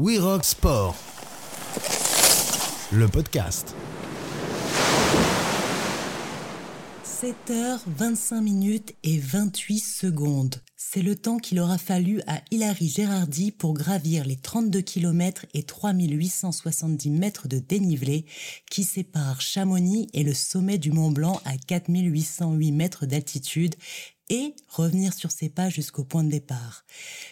We Rock Sport, le podcast. 7h25 minutes et 28 secondes. C'est le temps qu'il aura fallu à Hilary Gérardi pour gravir les 32 km et 3870 mètres de dénivelé qui séparent Chamonix et le sommet du Mont Blanc à 4808 mètres d'altitude et revenir sur ses pas jusqu'au point de départ.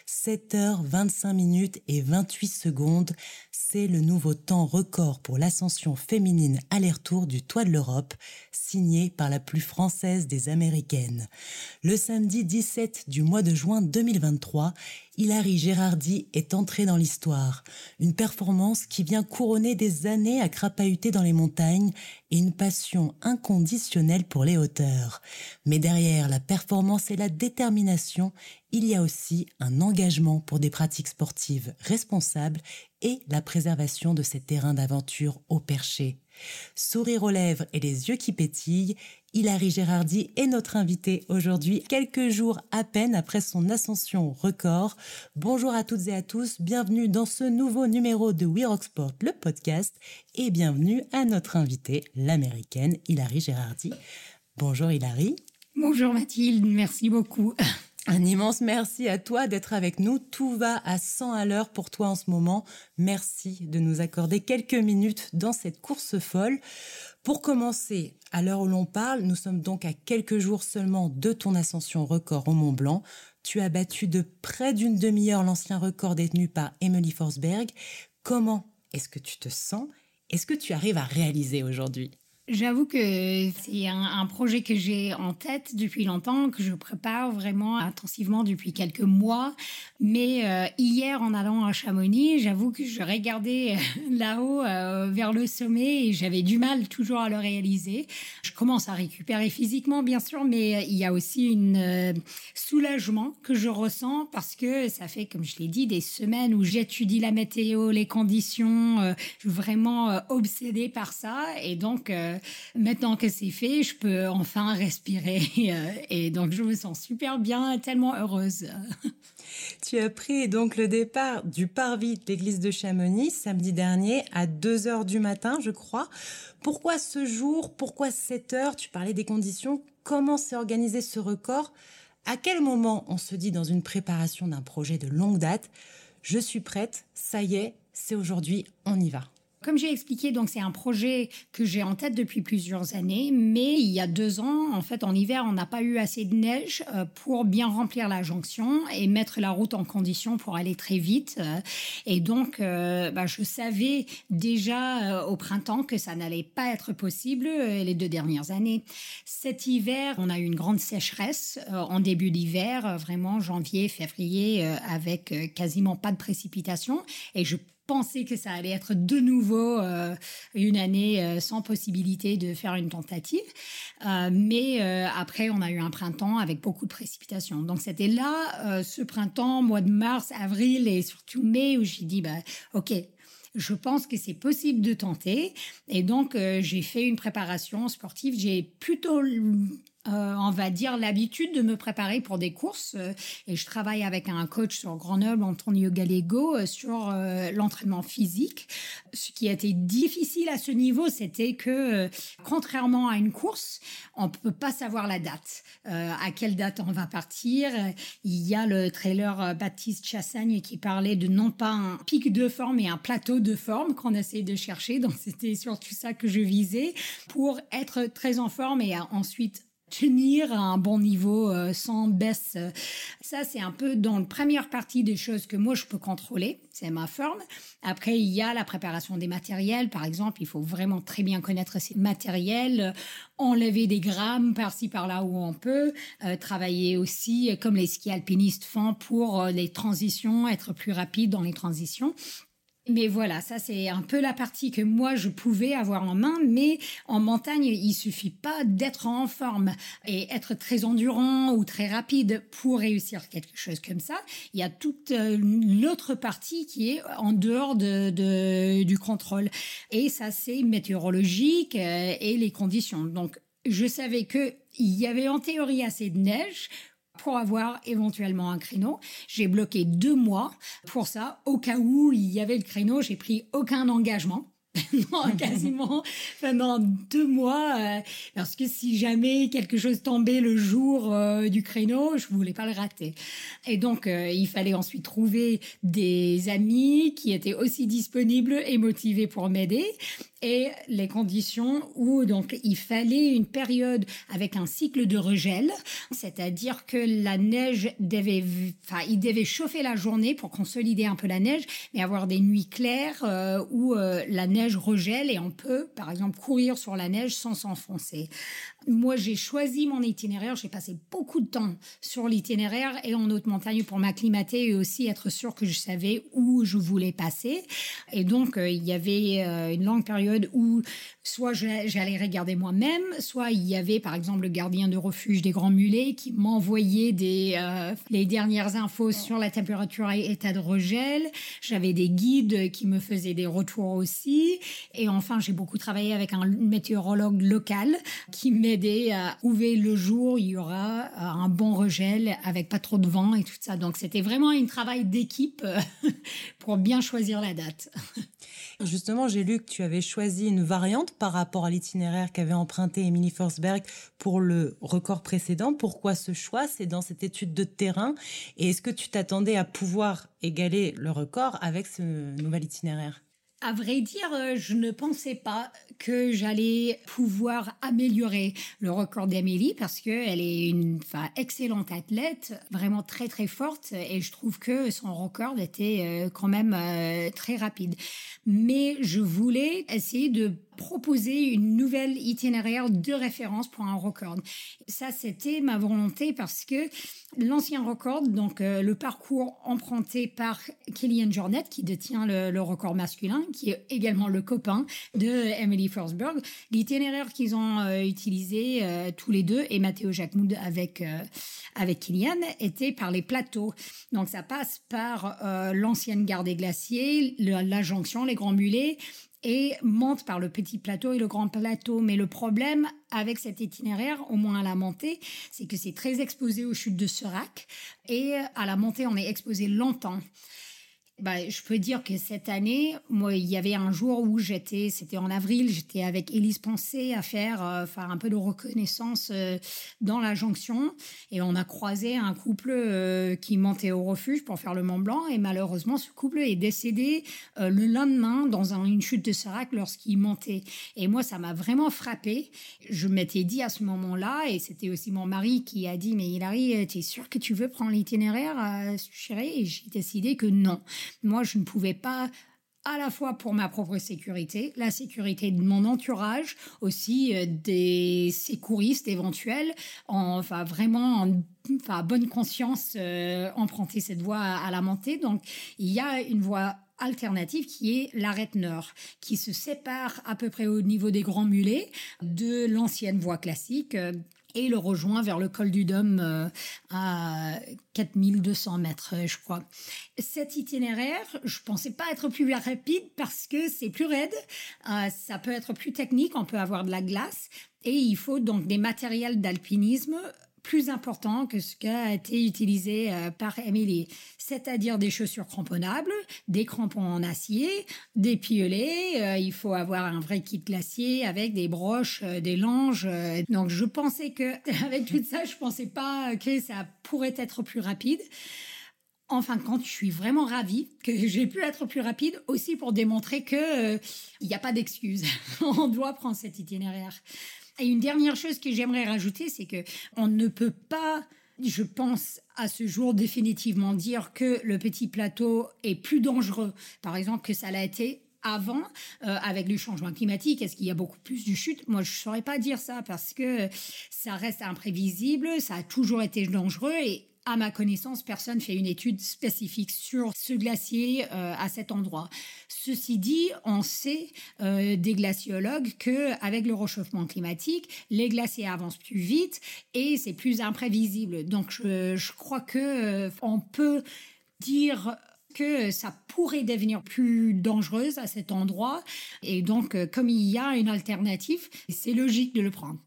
7 h 25 minutes et 28 secondes, c'est le nouveau temps record pour l'ascension féminine aller-retour du toit de l'Europe, signé par la plus française des américaines. Le samedi 17 du mois de juin 2023, Hilary Gérardi est entrée dans l'histoire. Une performance qui vient couronner des années à crapahuter dans les montagnes et une passion inconditionnelle pour les hauteurs. Mais derrière la performance et la détermination, il y a aussi un engagement pour des pratiques sportives responsables et la préservation de ces terrains d'aventure au perché. Sourire aux lèvres et les yeux qui pétillent, Hilary Gérardi est notre invitée aujourd'hui, quelques jours à peine après son ascension record. Bonjour à toutes et à tous, bienvenue dans ce nouveau numéro de We Rock Sport, le podcast, et bienvenue à notre invitée, l'américaine Hilary Gérardi. Bonjour Hilary. Bonjour Mathilde, merci beaucoup. Un immense merci à toi d'être avec nous. Tout va à 100 à l'heure pour toi en ce moment. Merci de nous accorder quelques minutes dans cette course folle. Pour commencer, à l'heure où l'on parle, nous sommes donc à quelques jours seulement de ton ascension record au Mont Blanc. Tu as battu de près d'une demi-heure l'ancien record détenu par Emily Forsberg. Comment est-ce que tu te sens? Est-ce que tu arrives à réaliser aujourd'hui? J'avoue que c'est un, projet que j'ai en tête depuis longtemps, que je prépare vraiment intensivement depuis quelques mois. Mais euh, hier, en allant à Chamonix, j'avoue que je regardais euh, là-haut euh, vers le sommet et j'avais du mal toujours à le réaliser. Je commence à récupérer physiquement, bien sûr, mais il y a aussi une soulagement que je ressens parce que ça fait, comme je l'ai dit, des semaines où j'étudie la météo, les conditions, je suis vraiment obsédée par ça. Et donc, maintenant que c'est fait, je peux enfin respirer. Euh, et donc, je me sens super bien, tellement heureuse. Tu as pris donc le départ du parvis de l'église de Chamonix samedi dernier à 2 heures du matin, je crois. Pourquoi ce jour? Pourquoi 7 heures Tu parlais des conditions. Comment s'est organisé ce record? À quel moment on se dit dans une préparation d'un projet de longue date, je suis prête, ça y est, c'est aujourd'hui, on y va? Comme j'ai expliqué, donc c'est un projet que j'ai en tête depuis plusieurs années, mais il y a deux ans, en fait, en hiver, on n'a pas eu assez de neige euh, pour bien remplir la jonction et mettre la route en condition pour aller très vite. Euh, et donc, euh, bah, je savais déjà au printemps que ça n'allait pas être possible les deux dernières années. Cet hiver, on a eu une grande sécheresse en début d'hiver, vraiment janvier, février, avec quasiment pas de précipitations. Et je pensé que ça allait être de nouveau euh, une année euh, sans possibilité de faire une tentative. Euh, mais après, on a eu un printemps avec beaucoup de précipitations. Donc c'était là, ce printemps, mois de mars, avril et surtout mai, où j'ai dit, bah, OK, je pense que c'est possible de tenter. Et donc, j'ai fait une préparation sportive. J'ai plutôt euh, on va dire, l'habitude de me préparer pour des courses. Euh, et je travaille avec un coach sur Grenoble, Antonio Gallego, euh, sur l'entraînement physique. Ce qui a été difficile à ce niveau, c'était que, contrairement à une course, on ne peut pas savoir la date. à quelle date on va partir. Il y a le trailer Baptiste Chassagne qui parlait de non pas un pic de forme, mais un plateau de forme qu'on essaie de chercher. Donc, c'était surtout ça que je visais pour être très en forme et ensuite tenir à un bon niveau euh, sans baisse. Ça, c'est un peu dans la première partie des choses que moi, je peux contrôler. C'est ma forme. Après, il y a la préparation des matériels. Par exemple, il faut vraiment très bien connaître ces matériels, enlever des grammes par-ci, par-là où on peut, euh, travailler aussi comme les ski alpinistes font pour euh, les transitions, être plus rapide dans les transitions. Mais voilà, ça c'est un peu la partie que moi je pouvais avoir en main, mais en montagne, il suffit pas d'être en forme et être très endurant ou très rapide pour réussir quelque chose comme ça. Il y a toute euh, l'autre partie qui est en dehors de, du contrôle. Et ça c'est météorologique euh, et les conditions. Donc je savais que il y avait en théorie assez de neige pour avoir éventuellement un créneau. J'ai bloqué deux mois pour ça. Au cas où il y avait le créneau, j'ai pris aucun engagement. non, quasiment pendant deux mois, euh, parce que si jamais quelque chose tombait le jour euh, du créneau, je voulais pas le rater. Et donc, euh, il fallait ensuite trouver des amis qui étaient aussi disponibles et motivés pour m'aider les conditions où donc il fallait une période avec un cycle de regel, c'est-à-dire que la neige devait, enfin, il devait chauffer la journée pour consolider un peu la neige, mais avoir des nuits claires euh, où euh, la neige regèle et on peut, par exemple, courir sur la neige sans s'enfoncer. Moi, j'ai choisi mon itinéraire. J'ai passé beaucoup de temps sur l'itinéraire et en haute montagne pour m'acclimater et aussi être sûr que je savais où je voulais passer. Et donc, euh, il y avait euh, une longue période où soit j'allais regarder moi-même, soit il y avait par exemple le gardien de refuge des Grands Mulets qui m'envoyait des euh, les dernières infos sur la température et état de regel. J'avais des guides qui me faisaient des retours aussi. Et enfin, j'ai beaucoup travaillé avec un météorologue local qui m'aidait à trouver le jour, il y aura euh, un bon regel avec pas trop de vent et tout ça. Donc c'était vraiment un travail d'équipe euh, pour bien choisir la date. Justement, j'ai lu que tu avais choisi une variante par rapport à l'itinéraire qu'avait emprunté Emily Forsberg pour le record précédent. Pourquoi ce choix? C'est dans cette étude de terrain. Et est-ce que tu t'attendais à pouvoir égaler le record avec ce nouvel itinéraire? À vrai dire, euh, je ne pensais pas que j'allais pouvoir améliorer le record d'Amélie parce qu'elle est une excellente athlète, vraiment très très forte et je trouve que son record était euh, quand même euh, très rapide. Mais je voulais essayer de proposer une nouvelle itinéraire de référence pour un record. Ça, c'était ma volonté parce que l'ancien record, donc euh, le parcours emprunté par Killian Jornet, qui détient le, record masculin, qui est également le copain de Emily Forsberg, l'itinéraire qu'ils ont euh, utilisé euh, tous les deux, et Matteo Jacquemoud avec, avec Killian, était par les plateaux. Donc ça passe par l'ancienne gare des glaciers, la jonction, les grands mulets, et monte par le petit plateau et le grand plateau. Mais le problème avec cet itinéraire, au moins à la montée, c'est que c'est très exposé aux chutes de Serac et à la montée, on est exposé longtemps. Bah, je peux dire que cette année, moi, il y avait un jour où j'étais, c'était en avril, j'étais avec Élise Pensée à faire, euh, un peu de reconnaissance euh, dans la jonction, et on a croisé un couple euh, qui montait au refuge pour faire le Mont Blanc, et malheureusement, ce couple est décédé le lendemain dans une chute de Serac lorsqu'il montait. Et moi, ça m'a vraiment frappé. Je m'étais dit à ce moment-là, et c'était aussi mon mari qui a dit, mais Hilary, tu es sûr que tu veux prendre l'itinéraire, chérie? Et j'ai décidé que non. Moi, je ne pouvais pas à la fois pour ma propre sécurité, la sécurité de mon entourage, aussi euh, des secouristes éventuels, enfin vraiment en enfin, bonne conscience euh, emprunter cette voie à, la montée. Donc il y a une voie alternative qui est l'arête nord, qui se sépare à peu près au niveau des grands mulets de l'ancienne voie classique euh, et le rejoint vers le col du Dôme euh, à 4200 mètres, euh, je crois. Cet itinéraire, je pensais pas être plus rapide parce que c'est plus raide, euh, ça peut être plus technique, on peut avoir de la glace et il faut donc des matériels d'alpinisme plus important que ce qui a été utilisé euh, par Emily, c'est-à-dire des chaussures cramponnables, des crampons en acier, des piolets. Euh, il faut avoir un vrai kit glacier avec des broches, euh, des langes. donc je pensais que avec tout ça, je pensais pas que ça pourrait être plus rapide. En fin de compte, je suis vraiment ravie que j'ai pu être plus rapide aussi pour démontrer que il n'y a pas d'excuse. On doit prendre cet itinéraire. Et une dernière chose que j'aimerais rajouter, c'est que on ne peut pas je pense à ce jour définitivement dire que le petit plateau est plus dangereux, par exemple, que ça l'a été avant euh, avec le changement climatique Est-ce qu'il y a beaucoup plus de chutes? Moi, je ne saurais pas dire ça parce que ça reste imprévisible, ça a toujours été dangereux et à ma connaissance, personne fait une étude spécifique sur ce glacier euh, à cet endroit. Ceci dit, on sait euh, des glaciologues que avec le réchauffement climatique, les glaciers avancent plus vite et c'est plus imprévisible. Donc, je, crois que euh, on peut dire que ça pourrait devenir plus dangereuse à cet endroit. Et donc, comme il y a une alternative, c'est logique de le prendre.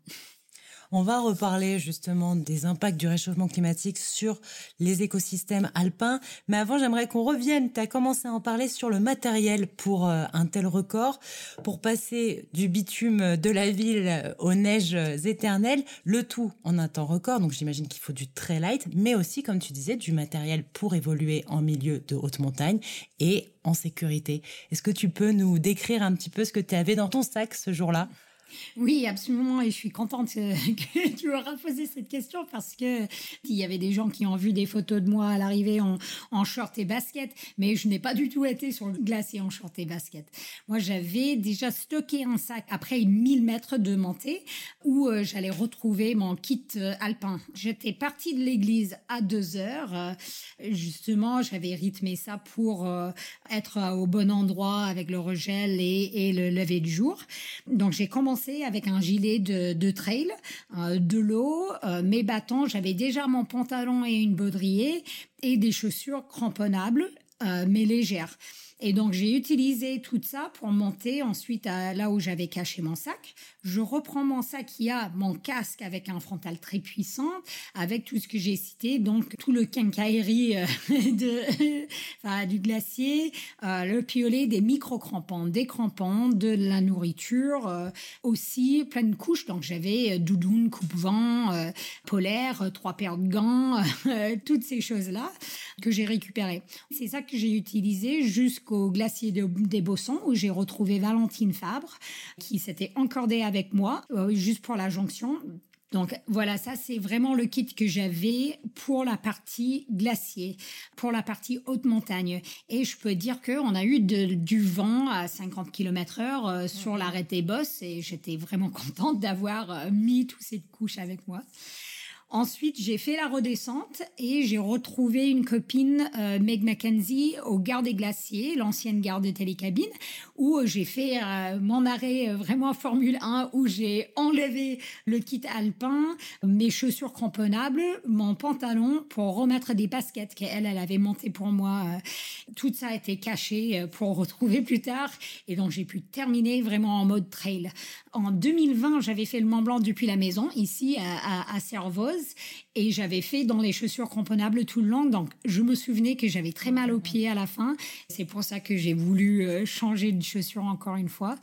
On va reparler justement des impacts du réchauffement climatique sur les écosystèmes alpins. Mais avant, j'aimerais qu'on revienne. Tu as commencé à en parler sur le matériel pour euh, un tel record. Pour passer du bitume de la ville aux neiges éternelles, le tout en un temps record. Donc j'imagine qu'il faut du très light, mais aussi, comme tu disais, du matériel pour évoluer en milieu de haute montagne et en sécurité. Est-ce que tu peux nous décrire un petit peu ce que tu avais dans ton sac ce jour-là? Oui, absolument. Et je suis contente que tu auras posé cette question parce que il y avait des gens qui ont vu des photos de moi à l'arrivée en, en, short et basket, mais je n'ai pas du tout été sur le glacier en short et basket. Moi, j'avais déjà stocké un sac après 1000 mètres de montée où euh, j'allais retrouver mon kit euh, alpin. J'étais partie de l'église à 2 heures. Euh, justement, j'avais rythmé ça pour être au bon endroit avec le regel et, et le lever du jour. Donc, j'ai commencé avec un gilet de, trail, euh, de l'eau, euh, mes bâtons. J'avais déjà mon pantalon et une baudrier et des chaussures cramponnables, euh, mais légères. Et donc j'ai utilisé tout ça pour monter ensuite à là où j'avais caché mon sac. Je reprends mon sac qui a mon casque avec un frontal très puissant, avec tout ce que j'ai cité, donc tout le quincaillerie euh, du glacier, euh, le piolet, des micro-crampons, des crampons, de la nourriture, euh, aussi plein de couches. Donc j'avais doudoune, coupe-vent, polaire, trois paires de gants, toutes ces choses-là que j'ai récupérées. C'est ça que j'ai utilisé jusqu'au au glacier des Bossons où j'ai retrouvé Valentine Fabre qui s'était encordée avec moi euh, juste pour la jonction. Donc voilà, ça c'est vraiment le kit que j'avais pour la partie glacier, pour la partie haute montagne. Et je peux dire qu'on a eu du vent à 50 km heure euh, sur l'arrêt des bosses et j'étais vraiment contente d'avoir euh, mis toutes ces couches avec moi. Ensuite, j'ai fait la redescente et j'ai retrouvé une copine, euh, Meg Mackenzie, au Gare des Glaciers, l'ancienne gare de télécabine, où j'ai fait euh, mon arrêt euh, vraiment Formule 1, où j'ai enlevé le kit alpin, mes chaussures cramponnables, mon pantalon pour remettre des baskets qu'elle, elle avait monté pour moi. Tout ça a été caché pour retrouver plus tard. Et donc, j'ai pu terminer vraiment en mode trail. En 2020, j'avais fait le Mont Blanc depuis la maison, ici à, à, à Servoz et j'avais fait dans les chaussures cramponnables tout le long. Donc, je me souvenais que j'avais très mal aux pieds à la fin. C'est pour ça que j'ai voulu euh, changer de chaussures encore une fois.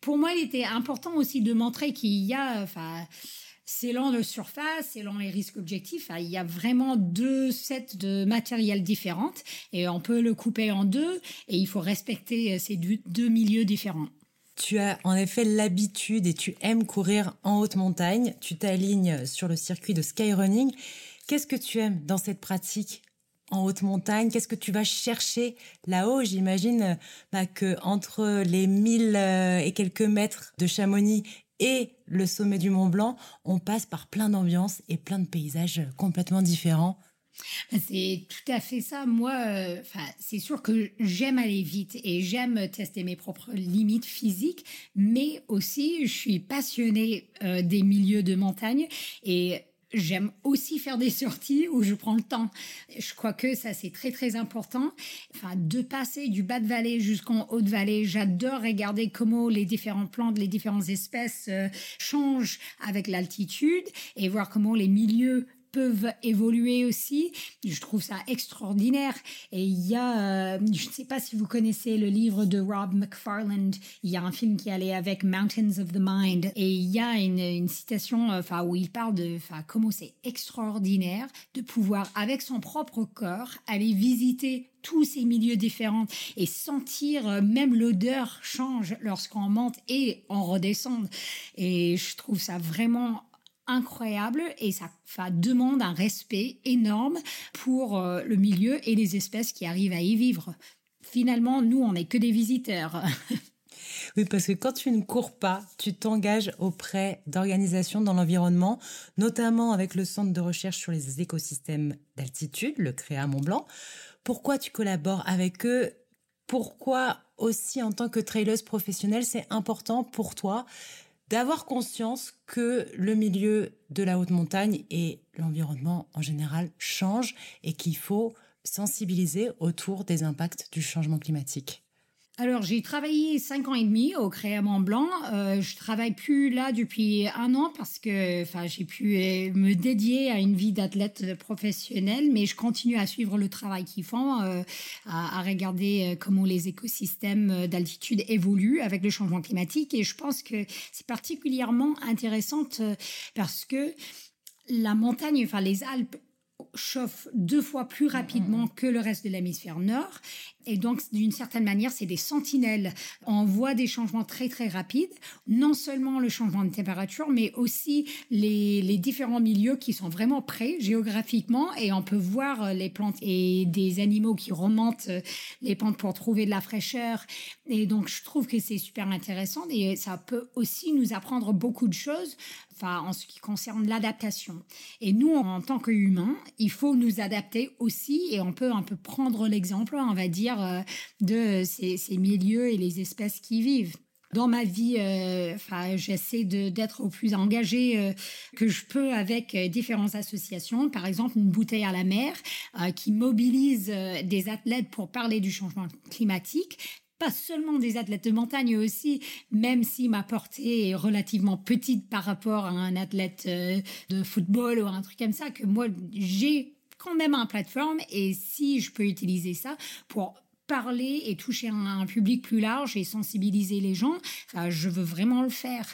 Pour moi, il était important aussi de montrer qu'il y a, enfin, selon le surface, selon les risques objectifs, il y a vraiment deux sets de matériel différentes et on peut le couper en deux et il faut respecter euh, ces deux milieux différents. Tu as en effet l'habitude et tu aimes courir en haute montagne. Tu t'alignes sur le circuit de skyrunning. Qu'est-ce que tu aimes dans cette pratique en haute montagne? Qu'est-ce que tu vas chercher là-haut? J'imagine bah, que entre les 1000 euh, et quelques mètres de Chamonix et le sommet du Mont Blanc, on passe par plein d'ambiances et plein de paysages complètement différents. C'est tout à fait ça. Moi, euh, c'est sûr que j'aime aller vite et j'aime tester mes propres limites physiques, mais aussi je suis passionnée euh, des milieux de montagne et J'aime aussi faire des sorties où je prends le temps. Je crois que ça, c'est très, très important. Enfin, de passer du bas de vallée jusqu'en haut de vallée, j'adore regarder comment les différentes plantes, les différentes espèces euh, changent avec l'altitude et voir comment les milieux peuvent évoluer aussi. Je trouve ça extraordinaire. Et il y a, euh, je ne sais pas si vous connaissez le livre de Rob McFarland, il y a un film qui allait avec Mountains of the Mind. Et il y a une, citation euh, enfin, où il parle de enfin, comment c'est extraordinaire de pouvoir, avec son propre corps, aller visiter tous ces milieux différents et sentir euh, même l'odeur change lorsqu'on monte et on redescend. Et je trouve ça vraiment incroyable et ça, demande un respect énorme pour euh, le milieu et les espèces qui arrivent à y vivre. Finalement, nous, on n'est que des visiteurs. Oui, parce que quand tu ne cours pas, tu t'engages auprès d'organisations dans l'environnement, notamment avec le Centre de recherche sur les écosystèmes d'altitude, le CREA Mont-Blanc. Pourquoi tu collabores avec eux? Pourquoi aussi en tant que traileuse professionnelle, c'est important pour toi? D'avoir conscience que le milieu de la haute montagne et l'environnement en général changent et qu'il faut sensibiliser autour des impacts du changement climatique. Alors, j'ai travaillé cinq ans et demi au Créa Blanc. Euh, je travaille plus là depuis un an parce que, enfin, j'ai pu euh, me dédier à une vie d'athlète professionnelle, mais je continue à suivre le travail qu'ils font, euh, à, regarder euh, comment les écosystèmes d'altitude évoluent avec le changement climatique. Et je pense que c'est particulièrement intéressant parce que la montagne, enfin les Alpes chauffe deux fois plus rapidement mm-hmm. que le reste de l'hémisphère nord. Et donc, d'une certaine manière, c'est des sentinelles. On voit des changements très, très rapides. Non seulement le changement de température, mais aussi les, les différents milieux qui sont vraiment prêts géographiquement. Et on peut voir les plantes et des animaux qui remontent les pentes pour trouver de la fraîcheur. Et donc, je trouve que c'est super intéressant. Et ça peut aussi nous apprendre beaucoup de choses enfin, en ce qui concerne l'adaptation. Et nous, en tant qu'humains, il faut nous adapter aussi, et on peut un peu prendre l'exemple, on va dire, euh, de ces, milieux et les espèces qui vivent. Dans ma vie, euh, j'essaie d'être au plus engagé euh, que je peux avec différentes associations. Par exemple, une bouteille à la mer qui mobilise des athlètes pour parler du changement climatique pas seulement des athlètes de montagne aussi, même si ma portée est relativement petite par rapport à un athlète de football ou un truc comme ça, que moi j'ai quand même un plateforme et si je peux utiliser ça pour parler et toucher un, public plus large et sensibiliser les gens, je veux vraiment le faire.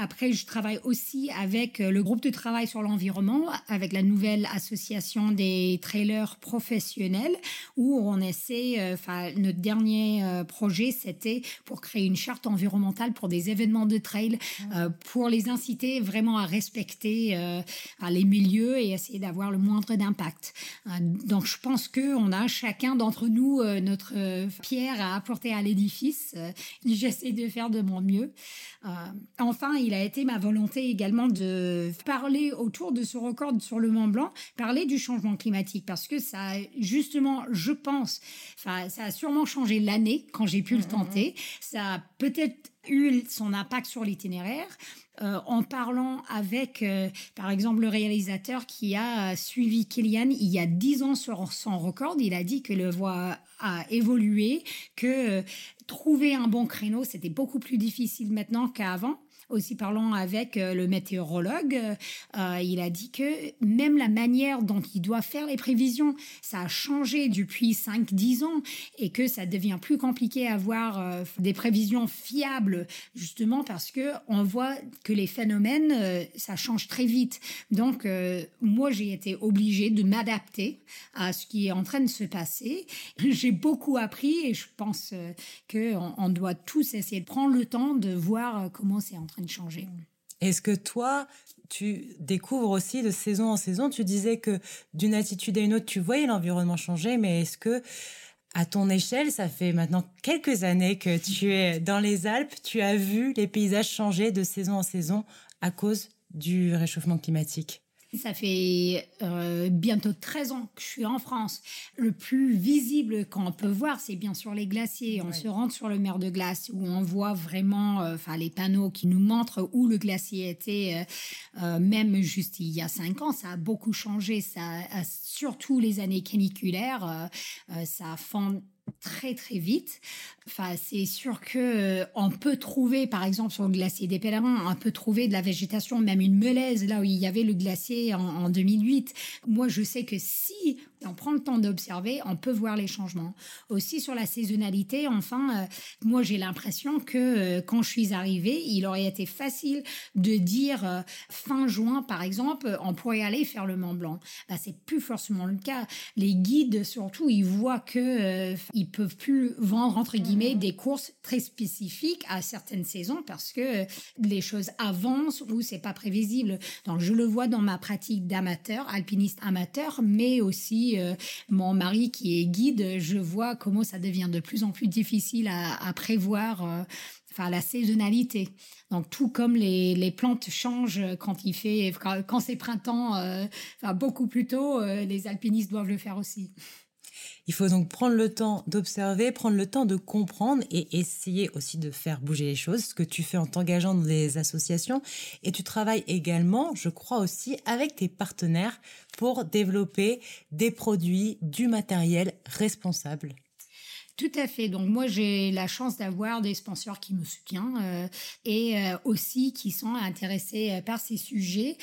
Après, je travaille aussi avec euh, le groupe de travail sur l'environnement, avec la nouvelle association des trailers professionnels, où on essaie, euh, enfin, notre dernier euh, projet, c'était pour créer une charte environnementale pour des événements de trail, pour les inciter vraiment à respecter les milieux et essayer d'avoir le moindre d'impact. donc, je pense que on a chacun d'entre nous notre pierre à apporter à l'édifice. J'essaie de faire de mon mieux. enfin, il a été ma volonté également de parler autour de ce record sur le Mont Blanc, parler du changement climatique, parce que ça, justement, je pense, ça a sûrement changé l'année quand j'ai pu le mmh, tenter. Ça a peut-être eu son impact sur l'itinéraire. Euh, en parlant avec, euh, par exemple, le réalisateur qui a suivi Kylian il y a dix ans sur son record, il a dit que le voie a évolué, que euh, trouver un bon créneau, c'était beaucoup plus difficile maintenant qu'avant aussi parlant avec euh, le météorologue, euh, il a dit que même la manière dont il doit faire les prévisions, ça a changé depuis 5-10 ans et que ça devient plus compliqué à avoir euh, des prévisions fiables justement parce que on voit que les phénomènes, ça change très vite. Donc, moi, j'ai été obligée de m'adapter à ce qui est en train de se passer. J'ai beaucoup appris et je pense qu'on on doit tous essayer de prendre le temps de voir comment c'est en train de changer. Est-ce que toi, tu découvres aussi de saison en saison Tu disais que d'une attitude à une autre, tu voyais l'environnement changer, mais est-ce que à ton échelle, ça fait maintenant quelques années que tu es dans les Alpes, tu as vu les paysages changer de saison en saison à cause du réchauffement climatique? Ça fait euh, bientôt 13 ans que je suis en France. Le plus visible qu'on peut voir, c'est bien sûr les glaciers. On se rend sur le mer de glace où on voit vraiment euh, enfin les panneaux qui nous montrent où le glacier était. Euh, même juste il y a 5 ans, ça a beaucoup changé. Ça, surtout les années caniculaires, ça fond très très vite. Enfin, c'est sûr que euh, on peut trouver, par exemple, sur le glacier des Pèlerins, on peut trouver de la végétation, même une melaise, là où il y avait le glacier en, en 2008. Moi, je sais que si on prend le temps d'observer, on peut voir les changements. Aussi sur la saisonnalité, enfin, euh, moi j'ai l'impression que euh, quand je suis arrivée, il aurait été facile de dire euh, fin juin, par exemple, on pourrait aller faire le Mont Blanc. Bah, c'est plus forcément le cas. Les guides, surtout, ils voient que ils peuvent plus vendre entre guillemets mhm. des courses très spécifiques à certaines saisons parce que les choses avancent ou c'est pas prévisible. Donc je le vois dans ma pratique d'amateur, alpiniste amateur, mais aussi euh, mon mari qui est guide, je vois comment ça devient de plus en plus difficile à, prévoir. Euh, enfin, la saisonnalité. Donc, tout comme les, plantes changent quand il fait, quand, c'est printemps, euh, enfin, beaucoup plus tôt, les alpinistes doivent le faire aussi. Il faut donc prendre le temps d'observer, prendre le temps de comprendre et essayer aussi de faire bouger les choses, ce que tu fais en t'engageant dans des associations. Et tu travailles également, je crois aussi, avec tes partenaires pour développer des produits, du matériel responsable. Tout à fait. Donc moi j'ai la chance d'avoir des sponsors qui me soutiennent euh, et euh, aussi qui sont intéressés euh, par ces sujets.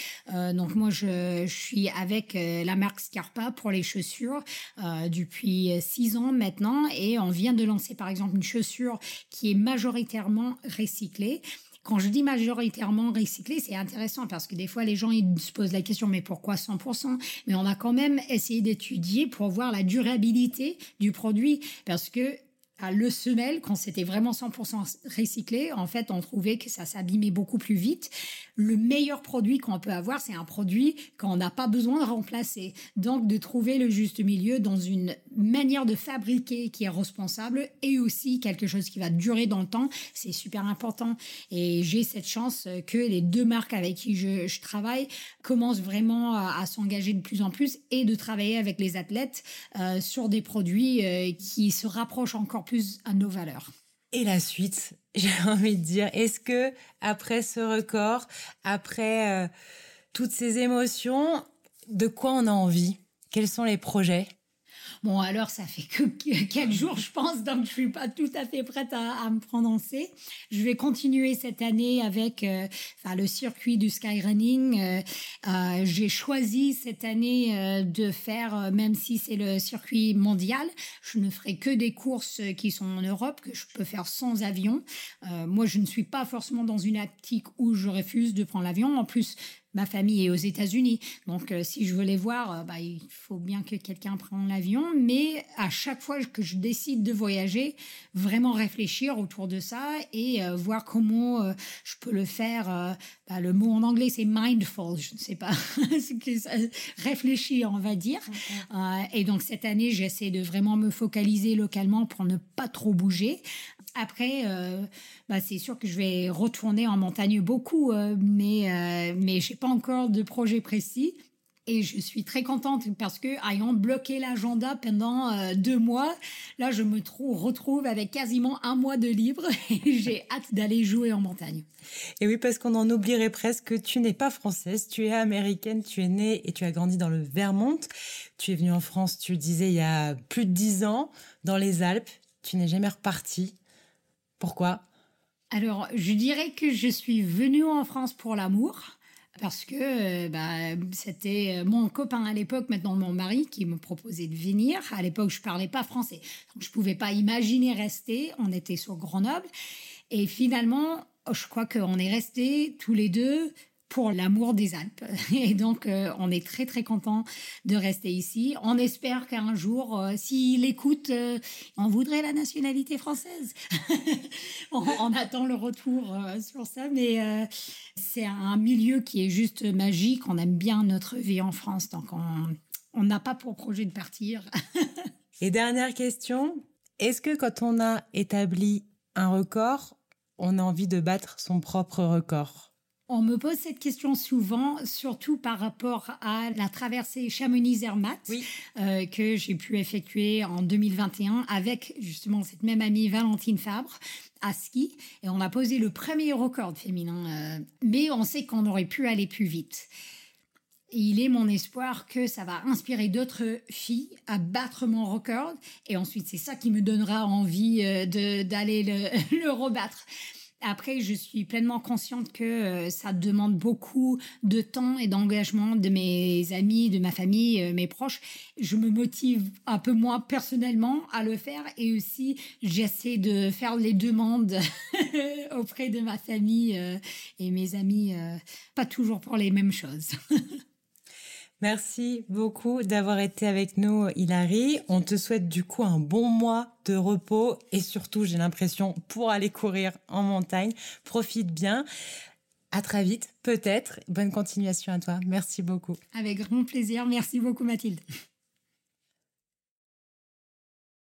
donc moi je, je, suis avec la marque Scarpa pour les chaussures depuis six ans maintenant et on vient de lancer par exemple une chaussure qui est majoritairement recyclée. Quand je dis majoritairement recyclé, c'est intéressant parce que des fois les gens ils se posent la question mais pourquoi 100% Mais on a quand même essayé d'étudier pour voir la durabilité du produit parce que à le semelle, quand c'était vraiment 100% recyclé, en fait, on trouvait que ça s'abîmait beaucoup plus vite. Le meilleur produit qu'on peut avoir, c'est un produit qu'on n'a pas besoin de remplacer. Donc, de trouver le juste milieu dans une manière de fabriquer qui est responsable et aussi quelque chose qui va durer dans le temps, c'est super important. Et j'ai cette chance que les deux marques avec qui je, travaille commencent vraiment à, à s'engager de plus en plus et de travailler avec les athlètes euh, sur des produits euh, qui se rapprochent encore plus à nos valeurs. Et la suite, j'ai envie de dire, est-ce que après ce record, après euh, toutes ces émotions, de quoi on a envie? Quels sont les projets? Bon, alors, ça fait que quelques jours, je pense, donc je suis pas tout à fait prête à, me prononcer. Je vais continuer cette année avec euh, enfin, le circuit du skyrunning. Euh, euh, J'ai choisi cette année euh, de faire, même si c'est le circuit mondial, je ne ferai que des courses qui sont en Europe, que je peux faire sans avion. moi, je ne suis pas forcément dans une optique où je refuse de prendre l'avion. En plus, ma famille est aux États-Unis. Donc, euh, si je veux les voir, euh, bah, il faut bien que quelqu'un prenne l'avion. Mais à chaque fois que je décide de voyager, vraiment réfléchir autour de ça et euh, voir comment je peux le faire. Bah, le mot en anglais, c'est mindful. Je ne sais pas. réfléchir, on va dire. et donc, cette année, j'essaie de vraiment me focaliser localement pour ne pas trop bouger. Après, euh, bah, c'est sûr que je vais retourner en montagne beaucoup, euh, mais euh, mais j'ai pas encore de projet précis. Et je suis très contente parce que ayant bloqué l'agenda pendant deux mois, là je me trouve, retrouve avec quasiment un mois de libre et j'ai hâte d'aller jouer en montagne. Et oui, parce qu'on en oublierait presque, tu n'es pas française, tu es américaine, tu es née et tu as grandi dans le Vermont. Tu es venue en France, tu le disais, il y a plus de dix ans, dans les Alpes. Tu n'es jamais repartie. Pourquoi? Alors, je dirais que je suis venue en France pour l'amour. Parce que euh, bah, c'était mon copain à l'époque, maintenant mon mari, qui me proposait de venir. À l'époque, je parlais pas français, donc je pouvais pas imaginer rester. On était sur Grenoble, et finalement, je crois qu'on est restés tous les deux pour l'amour des Alpes. Et donc, euh, on est très, très content de rester ici. On espère qu'un jour, euh, s'il écoute, euh, on voudrait la nationalité française. on, attend le retour sur ça, mais c'est un milieu qui est juste magique. On aime bien notre vie en France, donc on n'a pas pour projet de partir. Et dernière question, est-ce que quand on a établi un record, on a envie de battre son propre record? On me pose cette question souvent, surtout par rapport à la traversée Chamonix-Zermatt euh, que j'ai pu effectuer en 2021 avec justement cette même amie Valentine Fabre à ski. Et on a posé le premier record féminin. Euh, mais on sait qu'on aurait pu aller plus vite. Et il est mon espoir que ça va inspirer d'autres filles à battre mon record. Et ensuite, c'est ça qui me donnera envie euh, d'aller le, le rebattre. Après, je suis pleinement consciente que euh, ça demande beaucoup de temps et d'engagement de mes amis, de ma famille, euh, mes proches. Je me motive un peu moins personnellement à le faire et aussi j'essaie de faire les demandes auprès de ma famille euh, et mes amis, pas toujours pour les mêmes choses. Merci beaucoup d'avoir été avec nous, Hilary. On te souhaite du coup un bon mois de repos et surtout, j'ai l'impression, pour aller courir en montagne. Profite bien. À très vite, peut-être. Bonne continuation à toi. Merci beaucoup. Avec grand plaisir. Merci beaucoup, Mathilde.